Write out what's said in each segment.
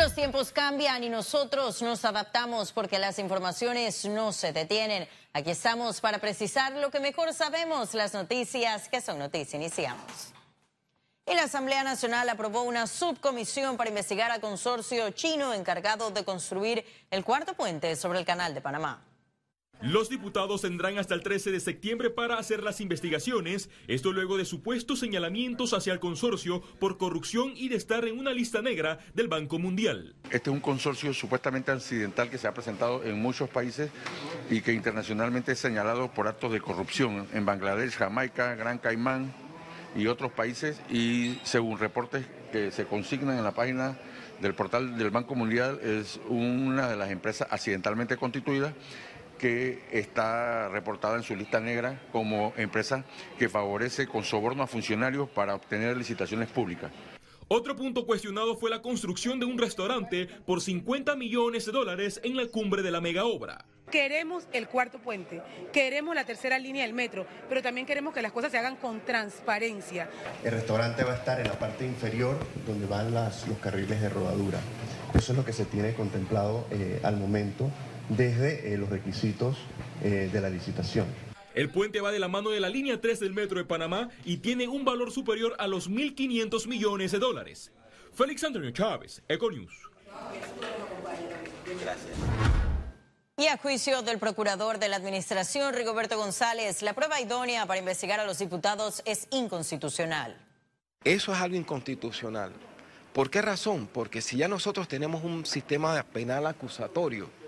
Los tiempos cambian y nosotros nos adaptamos porque las informaciones no se detienen. Aquí estamos para precisar lo que mejor sabemos, las noticias que son noticias. Iniciamos. La Asamblea Nacional aprobó una subcomisión para investigar al consorcio chino encargado de construir el cuarto puente sobre el Canal de Panamá. Los diputados tendrán hasta el 13 de septiembre para hacer las investigaciones, esto luego de supuestos señalamientos hacia el consorcio por corrupción y de estar en una lista negra del Banco Mundial. Este es un consorcio supuestamente accidental que se ha presentado en muchos países y que internacionalmente es señalado por actos de corrupción en Bangladesh, Jamaica, Gran Caimán y otros países y según reportes que se consignan en la página del portal del Banco Mundial es una de las empresas accidentalmente constituidas que está reportada en su lista negra como empresa que favorece con soborno a funcionarios para obtener licitaciones públicas. Otro punto cuestionado fue la construcción de un restaurante por 50 millones de dólares en la cumbre de la mega obra. Queremos el cuarto puente, queremos la tercera línea del metro, pero también queremos que las cosas se hagan con transparencia. El restaurante va a estar en la parte inferior donde van las, los carriles de rodadura. Eso es lo que se tiene contemplado eh, al momento desde eh, los requisitos eh, de la licitación. El puente va de la mano de la línea 3 del metro de Panamá y tiene un valor superior a los 1.500 millones de dólares. Félix Antonio Chávez, Econews. Y a juicio del procurador de la Administración, Rigoberto González, la prueba idónea para investigar a los diputados es inconstitucional. Eso es algo inconstitucional. ¿Por qué razón? Porque si ya nosotros tenemos un sistema penal acusatorio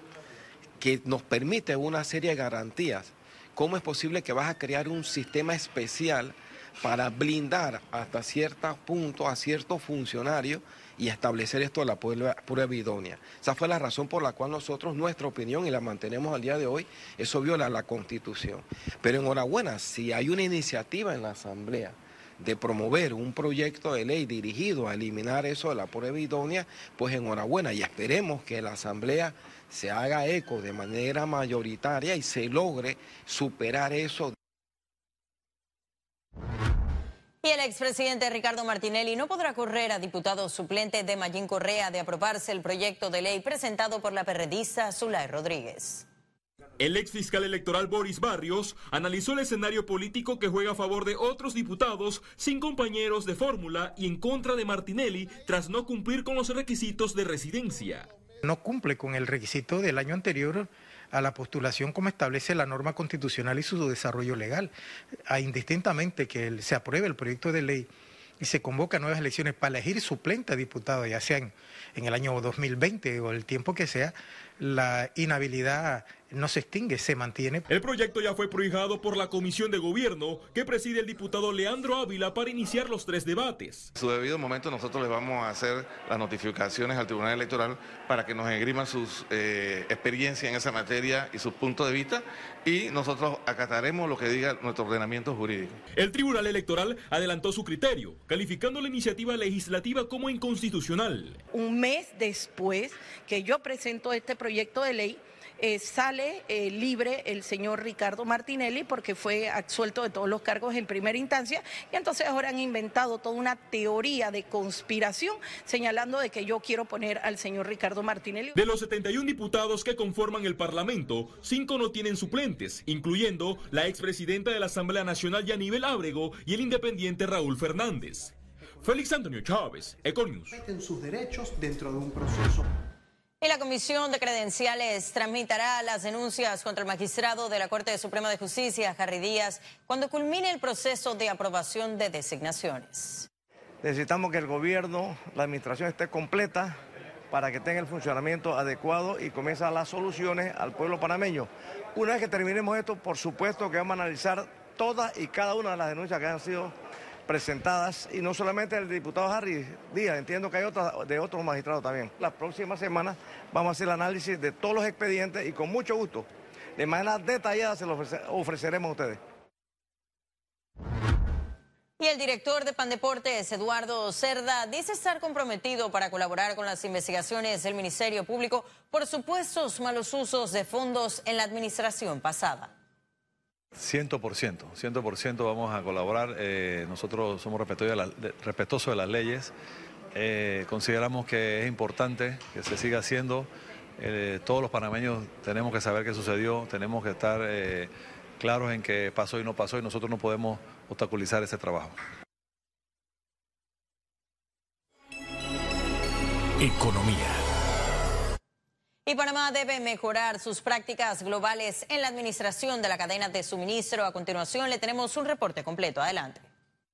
que nos permite una serie de garantías. ¿Cómo es posible que vas a crear un sistema especial para blindar hasta cierto punto a ciertos funcionarios y establecer esto de la prueba, idónea. Esa fue la razón por la cual nosotros, nuestra opinión, y la mantenemos al día de hoy, eso viola la Constitución. Pero enhorabuena, si hay una iniciativa en la Asamblea de promover un proyecto de ley dirigido a eliminar eso de la prueba idónea, pues enhorabuena y esperemos que la Asamblea se haga eco de manera mayoritaria y se logre superar eso. Y el expresidente Ricardo Martinelli no podrá correr a diputado suplente de Mayín Correa de aprobarse el proyecto de ley presentado por la perredista Zulay Rodríguez. El ex fiscal electoral Boris Barrios analizó el escenario político que juega a favor de otros diputados sin compañeros de fórmula y en contra de Martinelli tras no cumplir con los requisitos de residencia no cumple con el requisito del año anterior a la postulación como establece la norma constitucional y su desarrollo legal. A indistintamente que se apruebe el proyecto de ley y se convoca nuevas elecciones para elegir suplente a diputado, ya sea en, en el año 2020 o el tiempo que sea, la inhabilidad no se extingue, se mantiene. El proyecto ya fue prohijado por la Comisión de Gobierno que preside el diputado Leandro Ávila para iniciar los tres debates. En su debido momento nosotros les vamos a hacer las notificaciones al Tribunal Electoral para que nos engriman sus eh, experiencias en esa materia y sus puntos de vista y nosotros acataremos lo que diga nuestro ordenamiento jurídico. El Tribunal Electoral adelantó su criterio, calificando la iniciativa legislativa como inconstitucional. Un mes después que yo presento este proyecto de ley, eh, sale eh, libre el señor Ricardo Martinelli porque fue absuelto de todos los cargos en primera instancia y entonces ahora han inventado toda una teoría de conspiración señalando de que yo quiero poner al señor Ricardo Martinelli. De los 71 diputados que conforman el Parlamento, cinco no tienen suplentes, incluyendo la expresidenta de la Asamblea Nacional Yanivel Ábrego y el independiente Raúl Fernández. Félix Antonio Chávez, Econius. sus derechos dentro de un proceso y la Comisión de Credenciales tramitará las denuncias contra el magistrado de la Corte Suprema de Justicia, Harry Díaz, cuando culmine el proceso de aprobación de designaciones. Necesitamos que el gobierno, la administración esté completa para que tenga el funcionamiento adecuado y comience las soluciones al pueblo panameño. Una vez que terminemos esto, por supuesto que vamos a analizar todas y cada una de las denuncias que han sido presentadas y no solamente el diputado Harry Díaz, entiendo que hay otras de otros magistrados también. La próxima semana vamos a hacer el análisis de todos los expedientes y con mucho gusto, de manera detallada se los ofreceremos a ustedes. Y el director de Pandeportes, Eduardo Cerda, dice estar comprometido para colaborar con las investigaciones del Ministerio Público por supuestos malos usos de fondos en la administración pasada. 100%, 100% vamos a colaborar. Eh, nosotros somos respetuosos de, las leyes eh, consideramos que es importante que se siga haciendo. Eh, todos los panameños tenemos que saber qué sucedió, tenemos que estar claros en qué pasó y no pasó y nosotros no podemos obstaculizar ese trabajo. Economía. Y Panamá debe mejorar sus prácticas globales en la administración de la cadena de suministro. A continuación le tenemos un reporte completo. Adelante.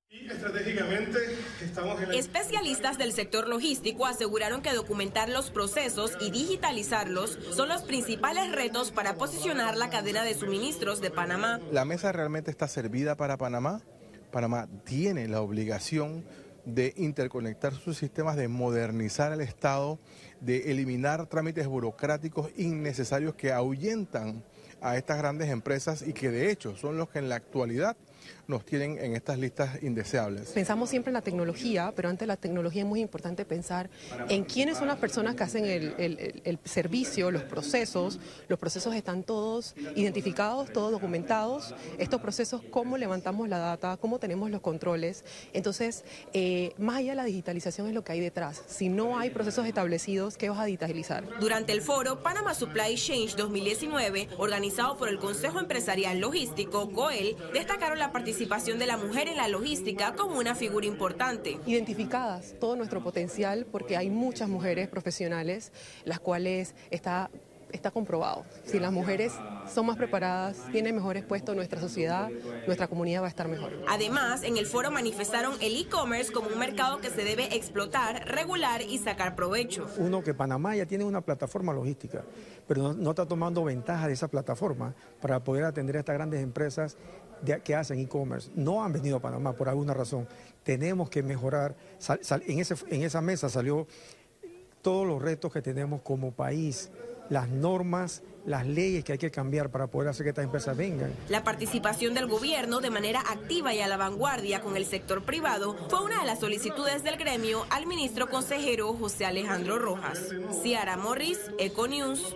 estratégicamente estamos Especialistas del sector logístico aseguraron que documentar los procesos y digitalizarlos son los principales retos para posicionar la cadena de suministros de Panamá. La mesa realmente está servida para Panamá. Panamá tiene la obligación de interconectar sus sistemas, de modernizar el Estado, de eliminar trámites burocráticos innecesarios que ahuyentan a estas grandes empresas y que de hecho son los que en la actualidad nos tienen en estas listas indeseables. Pensamos siempre en la tecnología, pero antes de la tecnología es muy importante pensar en quiénes son las personas que hacen el, servicio, los procesos. Los procesos están todos identificados, todos documentados. Estos procesos, cómo levantamos la data, cómo tenemos los controles. Entonces, eh, más allá de la digitalización es lo que hay detrás. Si no hay procesos establecidos, ¿qué vas a digitalizar? Durante el foro Panama Supply Change 2019, organizado por el Consejo Empresarial Logístico, COEL, destacaron la participación de la mujer en la logística como una figura importante. Identificadas todo nuestro potencial porque hay muchas mujeres profesionales las cuales está está comprobado. Si las mujeres son más preparadas, tienen mejores puestos, nuestra sociedad, nuestra comunidad va a estar mejor. Además, en el foro manifestaron el e-commerce como un mercado que se debe explotar, regular y sacar provecho. Uno que Panamá ya tiene una plataforma logística, pero no, está tomando ventaja de esa plataforma para poder atender a estas grandes empresas que hacen e-commerce no han venido a Panamá por alguna razón. Tenemos que mejorar. en, ese, en esa mesa salió todos los retos que tenemos como país, las normas, las leyes que hay que cambiar para poder hacer que estas empresas vengan. La participación del gobierno de manera activa y a la vanguardia con el sector privado fue una de las solicitudes del gremio al ministro consejero José Alejandro Rojas. Ciara Morris, Econews.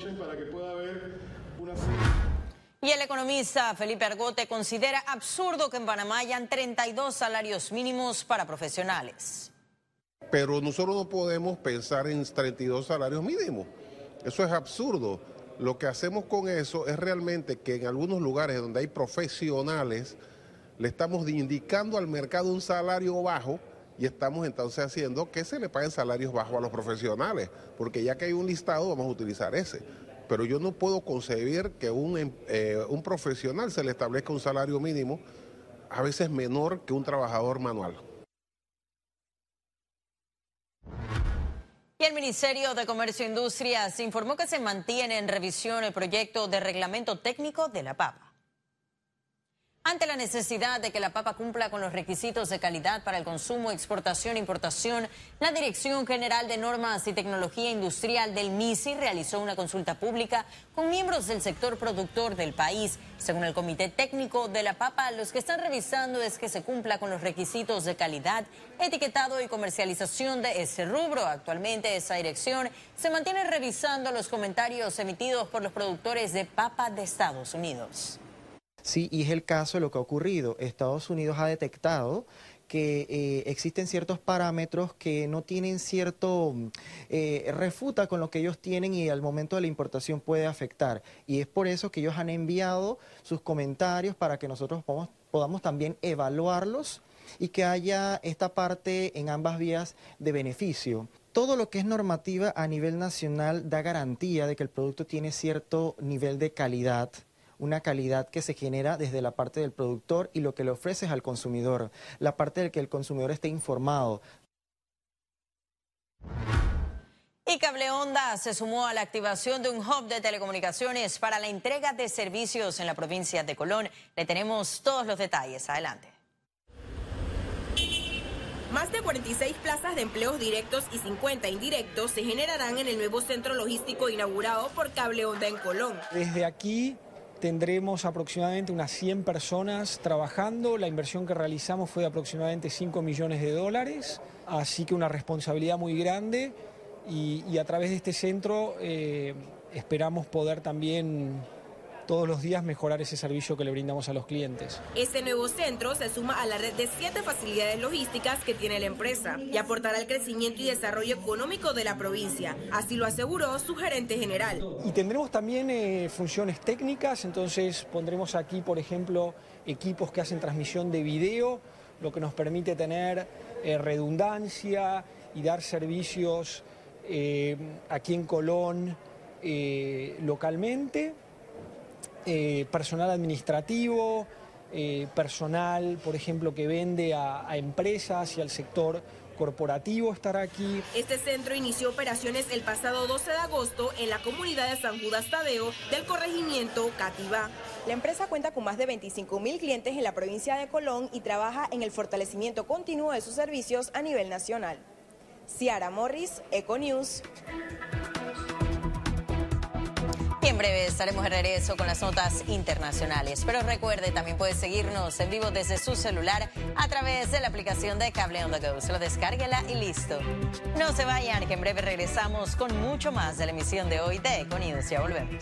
Y el economista Felipe Argote considera absurdo que en Panamá hayan 32 salarios mínimos para profesionales. Pero nosotros no podemos pensar en 32 salarios mínimos. Eso es absurdo. Lo que hacemos con eso es realmente que en algunos lugares donde hay profesionales, le estamos indicando al mercado un salario bajo y estamos entonces haciendo que se le paguen salarios bajos a los profesionales, porque ya que hay un listado, vamos a utilizar ese pero yo no puedo concebir que un, em, eh, un profesional se le establezca un salario mínimo a veces menor que un trabajador manual. Y el Ministerio de Comercio e Industrias informó que se mantiene en revisión el proyecto de reglamento técnico de la papa. Ante la necesidad de que la papa cumpla con los requisitos de calidad para el consumo, exportación e importación, la Dirección General de Normas y Tecnología Industrial del MISI realizó una consulta pública con miembros del sector productor del país. Según el Comité Técnico de la Papa, los que están revisando es que se cumpla con los requisitos de calidad, etiquetado y comercialización de ese rubro. Actualmente esa dirección se mantiene revisando los comentarios emitidos por los productores de papa de Estados Unidos. Sí, y es el caso de lo que ha ocurrido. Estados Unidos ha detectado que eh, existen ciertos parámetros que no tienen cierto eh, refuta con lo que ellos tienen y al momento de la importación puede afectar. Y es por eso que ellos han enviado sus comentarios para que nosotros podamos, podamos también evaluarlos y que haya esta parte en ambas vías de beneficio. Todo lo que es normativa a nivel nacional da garantía de que el producto tiene cierto nivel de calidad una calidad que se genera desde la parte del productor y lo que le ofreces al consumidor, la parte de que el consumidor esté informado. Y Cable Onda se sumó a la activación de un hub de telecomunicaciones para la entrega de servicios en la provincia de Colón. Le tenemos todos los detalles. Adelante. Más de 46 plazas de empleos directos y 50 indirectos se generarán en el nuevo centro logístico inaugurado por Cable Onda en Colón. Desde aquí tendremos aproximadamente unas 100 personas trabajando. La inversión que realizamos fue de aproximadamente 5 millones de dólares, así que una responsabilidad muy grande y, a través de este centro eh, esperamos poder también todos los días mejorar ese servicio que le brindamos a los clientes. Este nuevo centro se suma a la red de siete facilidades logísticas que tiene la empresa y aportará al crecimiento y desarrollo económico de la provincia. Así lo aseguró su gerente general. Y tendremos también eh, funciones técnicas, entonces pondremos aquí, por ejemplo, equipos que hacen transmisión de video, lo que nos permite tener eh, redundancia y dar servicios eh, aquí en Colón localmente. Eh, personal administrativo, eh, personal, por ejemplo, que vende a, a empresas y al sector corporativo estará aquí. Este centro inició operaciones el pasado 12 de agosto en la comunidad de San Judas Tadeo del corregimiento Cativa. La empresa cuenta con más de 25 mil clientes en la provincia de Colón y trabaja en el fortalecimiento continuo de sus servicios a nivel nacional. Ciara Morris, Econews. En breve estaremos de regreso con las notas internacionales. Pero recuerde, también puede seguirnos en vivo desde su celular a través de la aplicación de Cable On The Go. Solo descárguela y listo. No se vayan, que en breve regresamos con mucho más de la emisión de hoy de Econidos. Ya volvemos.